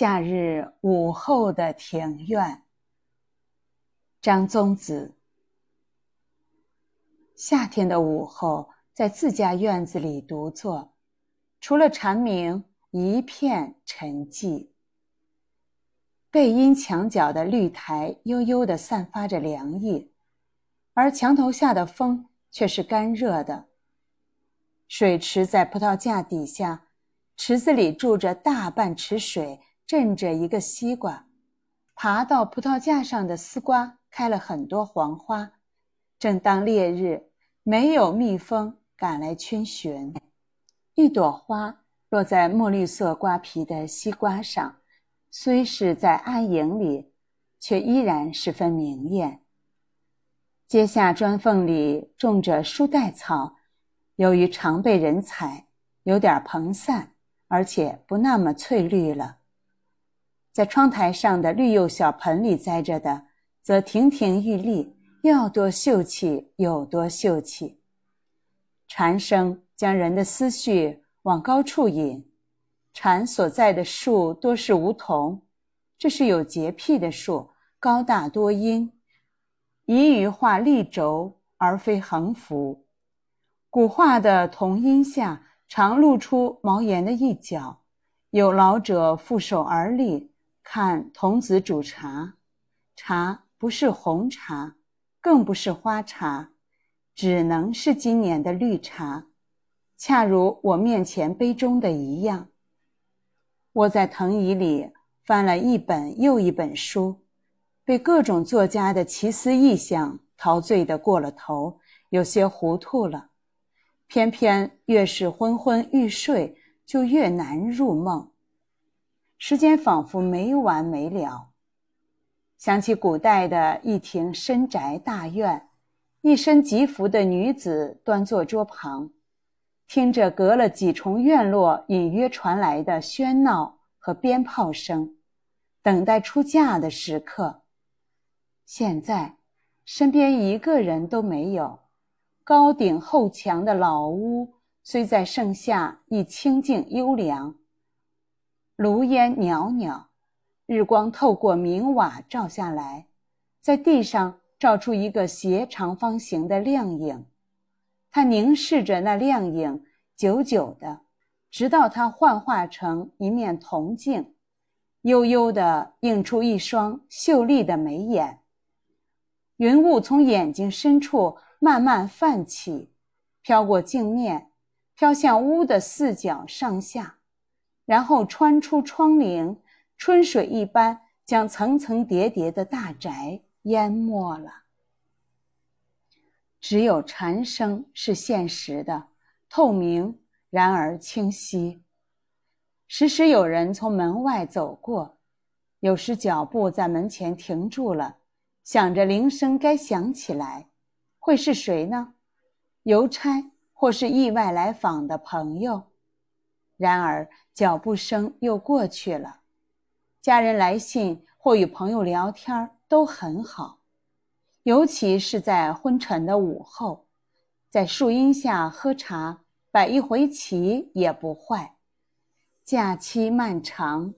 夏日午后的庭院，张宗子。夏天的午后，在自家院子里独坐，除了蝉鸣，一片沉寂。背阴墙角的绿苔悠悠地散发着凉意，而墙头下的风却是干热的。水池在葡萄架底下，池子里住着大半池水。镇着一个西瓜，爬到葡萄架上的丝瓜开了很多黄花。正当烈日，没有蜜蜂赶来熏寻。一朵花落在墨绿色瓜皮的西瓜上，虽是在暗影里，却依然十分明艳。阶下砖缝里种着书带草，由于常被人踩，有点蓬散，而且不那么翠绿了。在窗台上的绿釉小盆里栽着的，则亭亭玉立，要多秀气有多秀气。蝉声将人的思绪往高处引，蝉所在的树多是梧桐，这是有洁癖的树，高大多阴，宜于画立轴而非横幅。古画的桐荫下常露出茅檐的一角，有老者负手而立。看童子煮茶，茶不是红茶，更不是花茶，只能是今年的绿茶，恰如我面前杯中的一样。我在藤椅里翻了一本又一本书，被各种作家的奇思异想陶醉的过了头，有些糊涂了。偏偏越是昏昏欲睡，就越难入梦。时间仿佛没完没了。想起古代的一庭深宅大院，一身吉服的女子端坐桌旁，听着隔了几重院落隐约传来的喧闹和鞭炮声，等待出嫁的时刻。现在，身边一个人都没有。高顶厚墙的老屋，虽在盛夏亦清静幽凉。炉烟袅袅，日光透过明瓦照下来，在地上照出一个斜长方形的亮影。他凝视着那亮影，久久的，直到它幻化成一面铜镜，悠悠的映出一双秀丽的眉眼。云雾从眼睛深处慢慢泛起，飘过镜面，飘向屋的四角上下。然后穿出窗棂，春水一般将层层叠叠的大宅淹没了。只有蝉声是现实的，透明，然而清晰。时时有人从门外走过，有时脚步在门前停住了，想着铃声该响起来，会是谁呢？邮差，或是意外来访的朋友？然而。脚步声又过去了，家人来信或与朋友聊天都很好，尤其是在昏沉的午后，在树荫下喝茶、摆一回棋也不坏。假期漫长，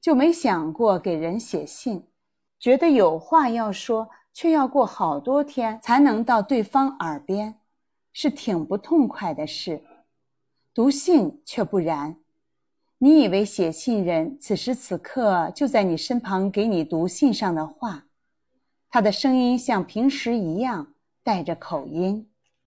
就没想过给人写信，觉得有话要说，却要过好多天才能到对方耳边，是挺不痛快的事。读信却不然。你以为写信人此时此刻就在你身旁给你读信上的话，他的声音像平时一样带着口音。